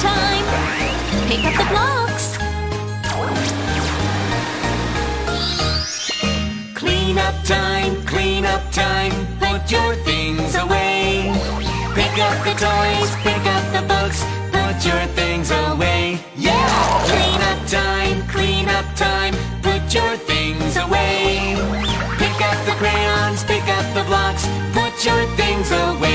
time! Pick up the blocks! Clean up time, clean up time, put your things away. Pick up the toys, pick up the books, put your things away. Yeah! Clean up time, clean up time, put your things away. Pick up the crayons, pick up the blocks, put your things away.